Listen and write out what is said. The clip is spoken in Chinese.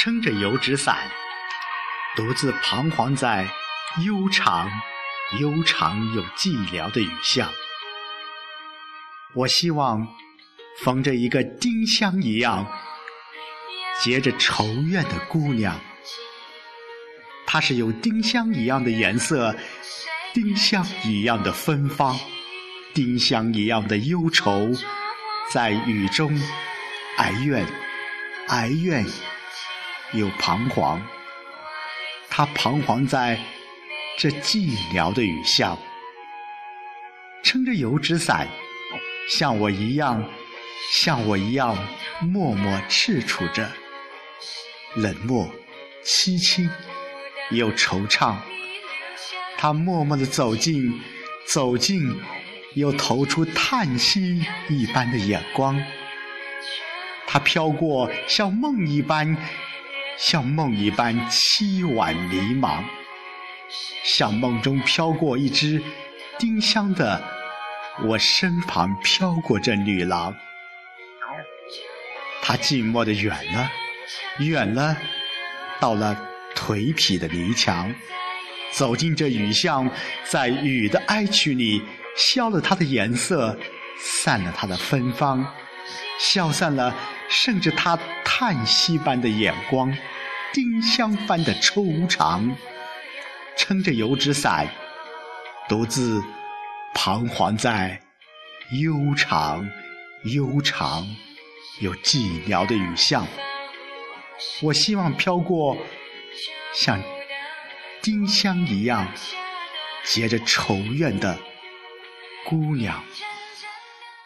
撑着油纸伞，独自彷徨在悠长、悠长又寂寥的雨巷。我希望逢着一个丁香一样结着愁怨的姑娘，她是有丁香一样的颜色，丁香一样的芬芳，丁香一样的忧愁，在雨中哀怨，哀怨。又彷徨，他彷徨在这寂寥的雨巷，撑着油纸伞，像我一样，像我一样默默赤楚着，冷漠、凄清又惆怅。他默默地走近，走近，又投出叹息一般的眼光。他飘过，像梦一般。像梦一般凄婉迷茫，像梦中飘过一只丁香的，我身旁飘过这女郎，她静默的远了，远了，到了颓圮的泥墙，走进这雨巷，在雨的哀曲里消了它的颜色，散了它的芬芳，消散了。甚至他叹息般的眼光，丁香般的抽长，撑着油纸伞，独自彷徨在悠长、悠长又寂寥的雨巷。我希望飘过像丁香一样结着愁怨的姑娘。